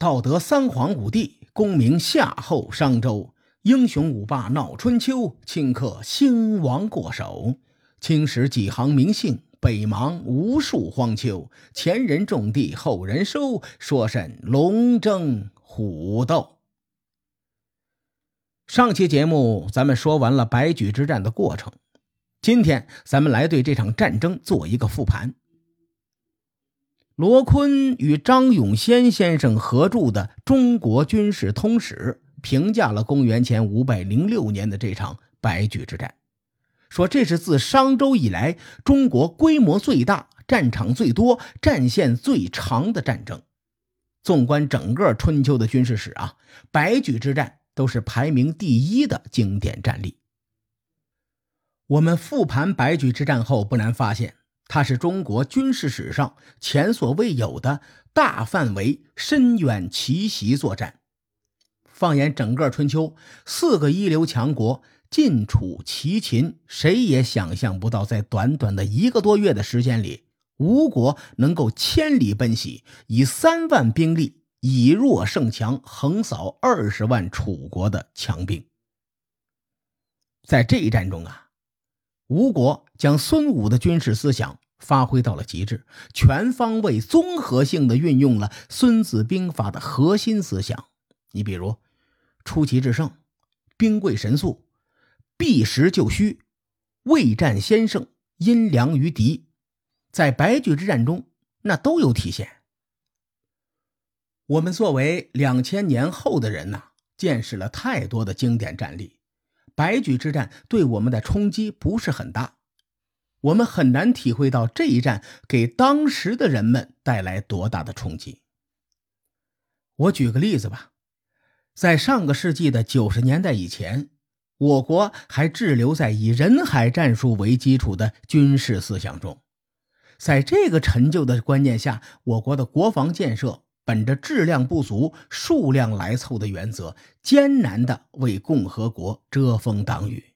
道德三皇五帝，功名夏后商周，英雄五霸闹春秋，顷刻兴亡过手。青史几行名姓，北邙无数荒丘。前人种地，后人收，说甚龙争虎斗？上期节目咱们说完了白举之战的过程，今天咱们来对这场战争做一个复盘。罗坤与张永先先生合著的《中国军事通史》评价了公元前五百零六年的这场白举之战，说这是自商周以来中国规模最大、战场最多、战线最长的战争。纵观整个春秋的军事史啊，白举之战都是排名第一的经典战例。我们复盘白举之战后，不难发现。它是中国军事史上前所未有的大范围、深远奇袭作战。放眼整个春秋，四个一流强国晋、楚、齐、秦，谁也想象不到，在短短的一个多月的时间里，吴国能够千里奔袭，以三万兵力以弱胜强，横扫二十万楚国的强兵。在这一战中啊。吴国将孙武的军事思想发挥到了极致，全方位、综合性的运用了《孙子兵法》的核心思想。你比如“出奇制胜”“兵贵神速”“避实就虚”“未战先胜”“因粮于敌”，在白驹之战中那都有体现。我们作为两千年后的人呐，见识了太多的经典战例。白举之战对我们的冲击不是很大，我们很难体会到这一战给当时的人们带来多大的冲击。我举个例子吧，在上个世纪的九十年代以前，我国还滞留在以人海战术为基础的军事思想中，在这个陈旧的观念下，我国的国防建设。本着质量不足、数量来凑的原则，艰难地为共和国遮风挡雨。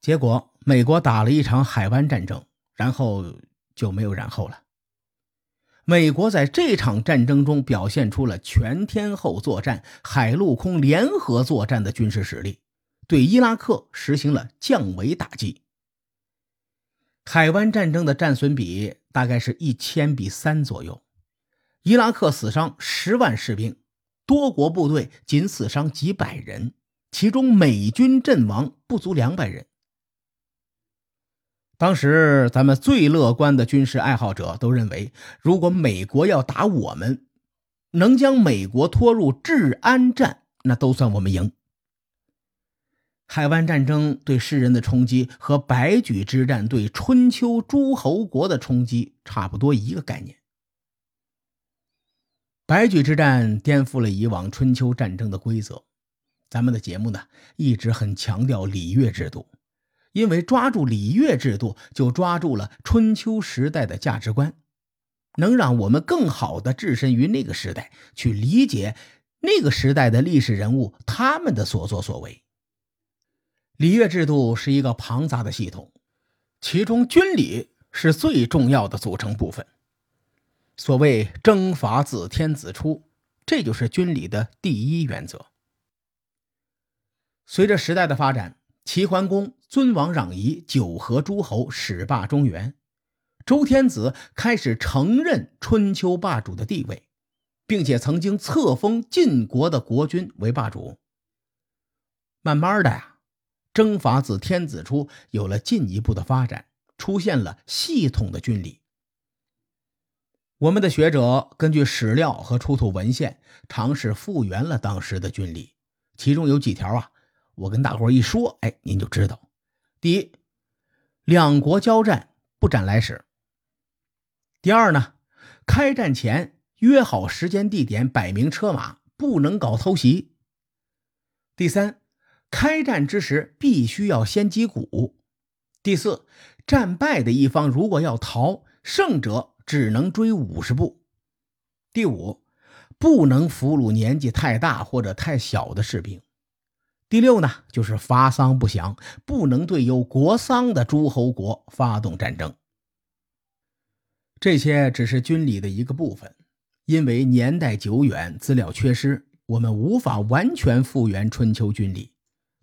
结果，美国打了一场海湾战争，然后就没有然后了。美国在这场战争中表现出了全天候作战、海陆空联合作战的军事实力，对伊拉克实行了降维打击。海湾战争的战损比大概是一千比三左右。伊拉克死伤十万士兵，多国部队仅死伤几百人，其中美军阵亡不足两百人。当时咱们最乐观的军事爱好者都认为，如果美国要打我们，能将美国拖入治安战，那都算我们赢。海湾战争对世人的冲击和白举之战对春秋诸侯国的冲击差不多一个概念。白举之战颠覆了以往春秋战争的规则。咱们的节目呢，一直很强调礼乐制度，因为抓住礼乐制度，就抓住了春秋时代的价值观，能让我们更好的置身于那个时代，去理解那个时代的历史人物他们的所作所为。礼乐制度是一个庞杂的系统，其中军礼是最重要的组成部分。所谓“征伐自天子出”，这就是军礼的第一原则。随着时代的发展，齐桓公尊王攘夷，九合诸侯，始霸中原；周天子开始承认春秋霸主的地位，并且曾经册封晋国的国君为霸主。慢慢的呀，“征伐自天子出”有了进一步的发展，出现了系统的军礼。我们的学者根据史料和出土文献，尝试复原了当时的军礼，其中有几条啊，我跟大伙一说，哎，您就知道。第一，两国交战不斩来使。第二呢，开战前约好时间地点，摆明车马，不能搞偷袭。第三，开战之时必须要先击鼓。第四，战败的一方如果要逃，胜者。只能追五十步。第五，不能俘虏年纪太大或者太小的士兵。第六呢，就是发丧不祥，不能对有国丧的诸侯国发动战争。这些只是军礼的一个部分，因为年代久远，资料缺失，我们无法完全复原春秋军礼。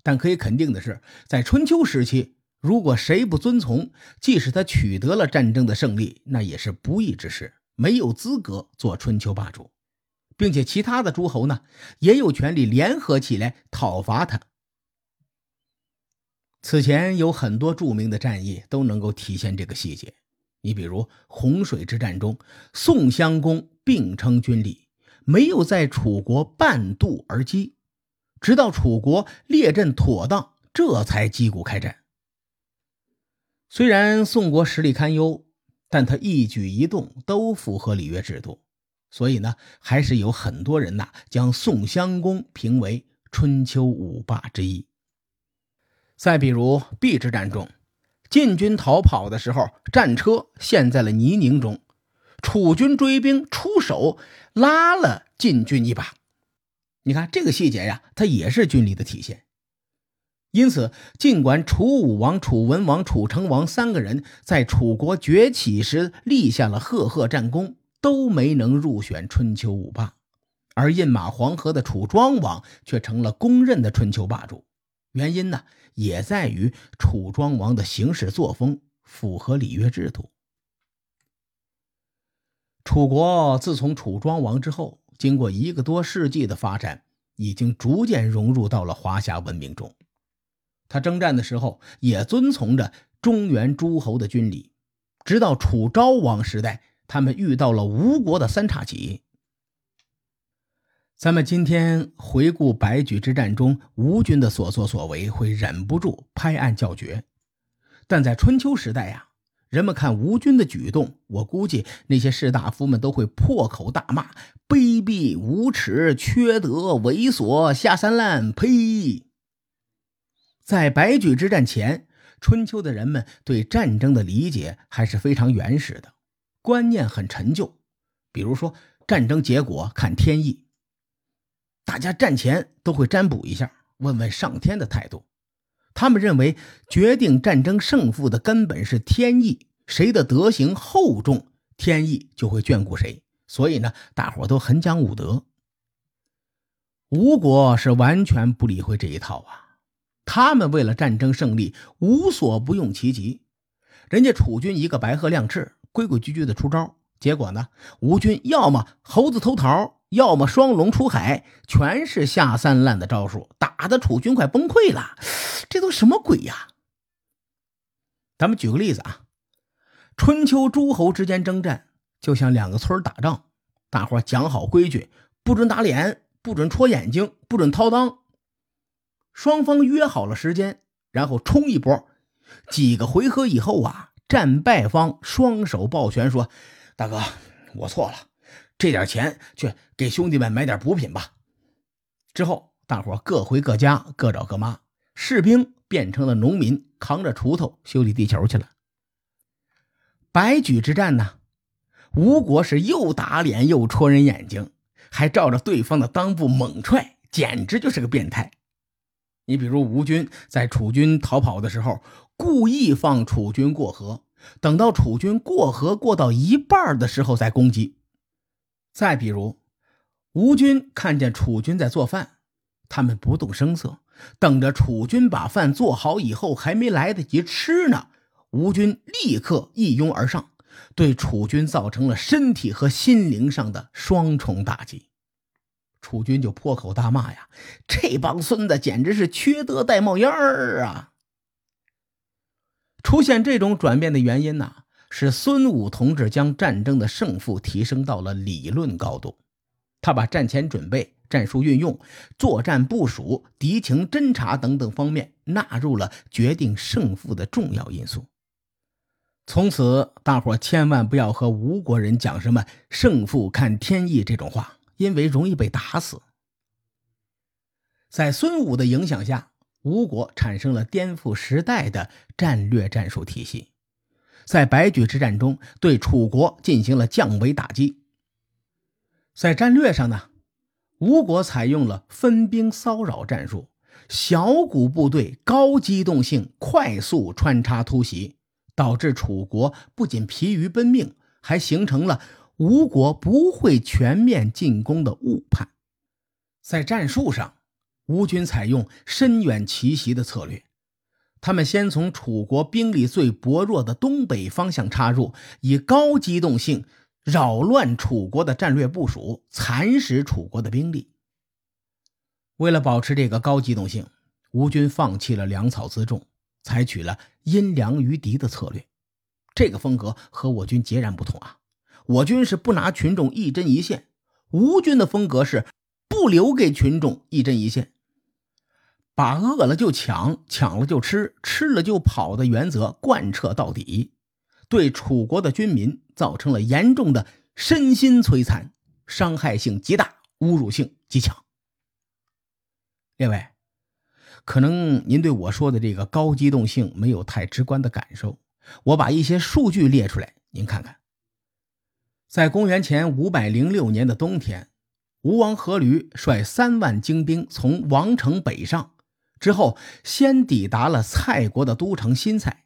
但可以肯定的是，在春秋时期，如果谁不遵从，即使他取得了战争的胜利，那也是不义之事，没有资格做春秋霸主，并且其他的诸侯呢，也有权利联合起来讨伐他。此前有很多著名的战役都能够体现这个细节。你比如洪水之战中，宋襄公并称军礼，没有在楚国半渡而击，直到楚国列阵妥当，这才击鼓开战。虽然宋国实力堪忧，但他一举一动都符合礼乐制度，所以呢，还是有很多人呐将宋襄公评为春秋五霸之一。再比如邲之战中。晋军逃跑的时候，战车陷在了泥泞中，楚军追兵出手拉了晋军一把。你看这个细节呀，它也是军力的体现。因此，尽管楚武王、楚文王、楚成王三个人在楚国崛起时立下了赫赫战功，都没能入选春秋五霸，而饮马黄河的楚庄王却成了公认的春秋霸主。原因呢？也在于楚庄王的行事作风符合礼乐制度。楚国自从楚庄王之后，经过一个多世纪的发展，已经逐渐融入到了华夏文明中。他征战的时候也遵从着中原诸侯的军礼，直到楚昭王时代，他们遇到了吴国的三叉戟。咱们今天回顾白举之战中吴军的所作所为，会忍不住拍案叫绝。但在春秋时代呀，人们看吴军的举动，我估计那些士大夫们都会破口大骂：卑鄙无耻、缺德猥琐、下三滥！呸！在白举之战前，春秋的人们对战争的理解还是非常原始的，观念很陈旧。比如说，战争结果看天意。大家战前都会占卜一下，问问上天的态度。他们认为，决定战争胜负的根本是天意，谁的德行厚重，天意就会眷顾谁。所以呢，大伙都很讲武德。吴国是完全不理会这一套啊，他们为了战争胜利，无所不用其极。人家楚军一个白鹤亮翅，规规矩矩的出招，结果呢，吴军要么猴子偷桃。要么双龙出海，全是下三滥的招数，打的楚军快崩溃了。这都什么鬼呀？咱们举个例子啊，春秋诸侯之间征战，就像两个村打仗，大伙讲好规矩，不准打脸，不准戳眼睛，不准掏裆。双方约好了时间，然后冲一波。几个回合以后啊，战败方双手抱拳说：“大哥，我错了。”这点钱去给兄弟们买点补品吧。之后，大伙各回各家，各找各妈。士兵变成了农民，扛着锄头修理地球去了。白举之战呢，吴国是又打脸又戳人眼睛，还照着对方的裆部猛踹，简直就是个变态。你比如吴军在楚军逃跑的时候，故意放楚军过河，等到楚军过河过到一半的时候再攻击。再比如，吴军看见楚军在做饭，他们不动声色，等着楚军把饭做好以后，还没来得及吃呢，吴军立刻一拥而上，对楚军造成了身体和心灵上的双重打击。楚军就破口大骂呀：“这帮孙子简直是缺德带冒烟儿啊！”出现这种转变的原因呢？是孙武同志将战争的胜负提升到了理论高度，他把战前准备、战术运用、作战部署、敌情侦察等等方面纳入了决定胜负的重要因素。从此，大伙千万不要和吴国人讲什么“胜负看天意”这种话，因为容易被打死。在孙武的影响下，吴国产生了颠覆时代的战略战术体系。在白举之战中，对楚国进行了降维打击。在战略上呢，吴国采用了分兵骚扰战术，小股部队高机动性快速穿插突袭，导致楚国不仅疲于奔命，还形成了吴国不会全面进攻的误判。在战术上，吴军采用深远奇袭的策略。他们先从楚国兵力最薄弱的东北方向插入，以高机动性扰乱楚国的战略部署，蚕食楚国的兵力。为了保持这个高机动性，吴军放弃了粮草辎重，采取了因粮于敌的策略。这个风格和我军截然不同啊！我军是不拿群众一针一线，吴军的风格是不留给群众一针一线。把饿了就抢，抢了就吃，吃了就跑的原则贯彻到底，对楚国的军民造成了严重的身心摧残，伤害性极大，侮辱性极强。列位，可能您对我说的这个高机动性没有太直观的感受，我把一些数据列出来，您看看。在公元前五百零六年的冬天，吴王阖闾率三万精兵从王城北上。之后，先抵达了蔡国的都城新蔡，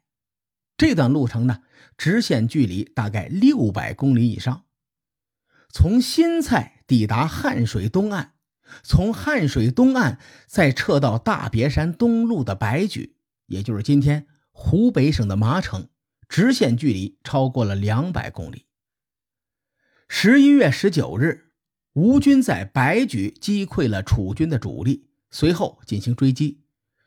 这段路程呢，直线距离大概六百公里以上。从新蔡抵达汉水东岸，从汉水东岸再撤到大别山东路的白举，也就是今天湖北省的麻城，直线距离超过了两百公里。十一月十九日，吴军在白举击溃了楚军的主力，随后进行追击。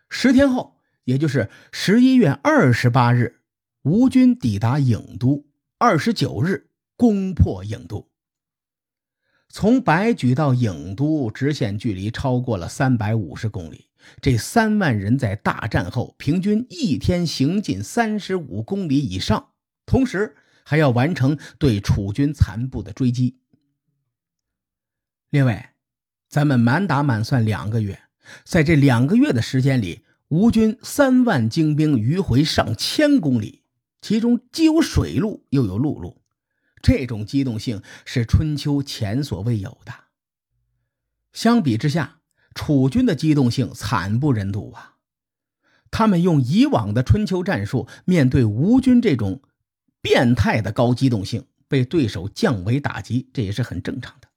十天后，也就是十一月二十八日，吴军抵达郢都。二十九日，攻破郢都。从白举到郢都，直线距离超过了三百五十公里。这三万人在大战后，平均一天行进三十五公里以上，同时还要完成对楚军残部的追击。另外，咱们满打满算两个月。在这两个月的时间里，吴军三万精兵迂回上千公里，其中既有水路又有陆路，这种机动性是春秋前所未有的。相比之下，楚军的机动性惨不忍睹啊！他们用以往的春秋战术面对吴军这种变态的高机动性，被对手降维打击，这也是很正常的。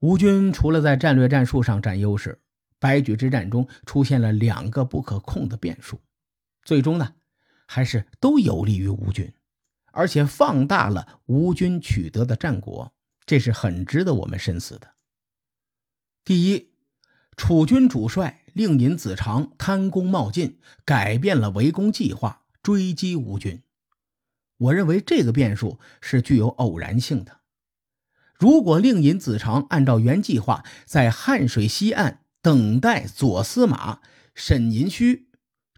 吴军除了在战略战术上占优势，白举之战中出现了两个不可控的变数，最终呢，还是都有利于吴军，而且放大了吴军取得的战果，这是很值得我们深思的。第一，楚军主帅令尹子长贪功冒进，改变了围攻计划，追击吴军。我认为这个变数是具有偶然性的。如果令尹子长按照原计划在汉水西岸等待左司马沈寅须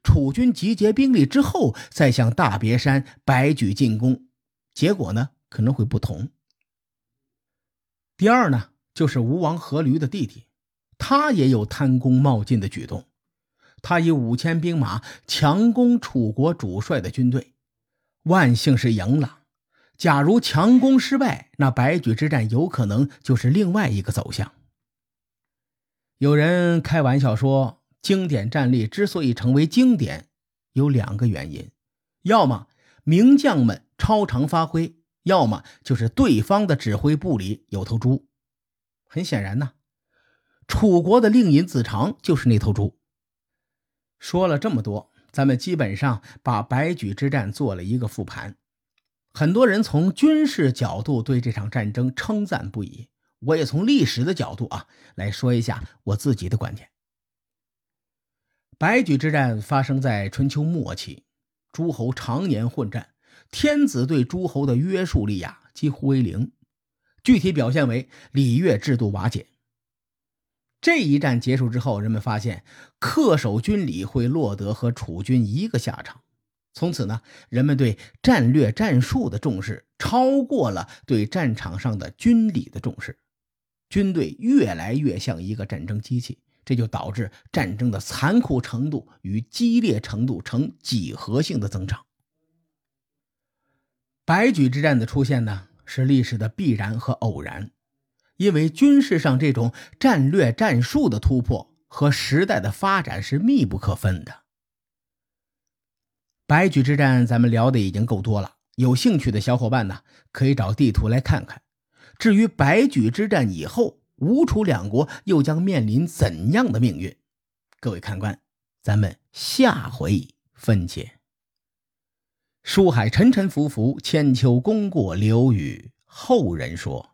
楚军集结兵力之后，再向大别山白举进攻，结果呢可能会不同。第二呢，就是吴王阖闾的弟弟，他也有贪功冒进的举动，他以五千兵马强攻楚国主帅的军队，万幸是赢了。假如强攻失败，那白举之战有可能就是另外一个走向。有人开玩笑说，经典战例之所以成为经典，有两个原因：要么名将们超常发挥，要么就是对方的指挥部里有头猪。很显然呢，楚国的令尹子长就是那头猪。说了这么多，咱们基本上把白举之战做了一个复盘。很多人从军事角度对这场战争称赞不已，我也从历史的角度啊来说一下我自己的观点。白举之战发生在春秋末期，诸侯常年混战，天子对诸侯的约束力呀几乎为零，具体表现为礼乐制度瓦解。这一战结束之后，人们发现恪守军礼会落得和楚军一个下场。从此呢，人们对战略战术的重视超过了对战场上的军礼的重视，军队越来越像一个战争机器，这就导致战争的残酷程度与激烈程度呈几何性的增长。白举之战的出现呢，是历史的必然和偶然，因为军事上这种战略战术的突破和时代的发展是密不可分的。白举之战，咱们聊的已经够多了，有兴趣的小伙伴呢，可以找地图来看看。至于白举之战以后，吴楚两国又将面临怎样的命运？各位看官，咱们下回分解。书海沉沉浮浮，千秋功过留与后人说。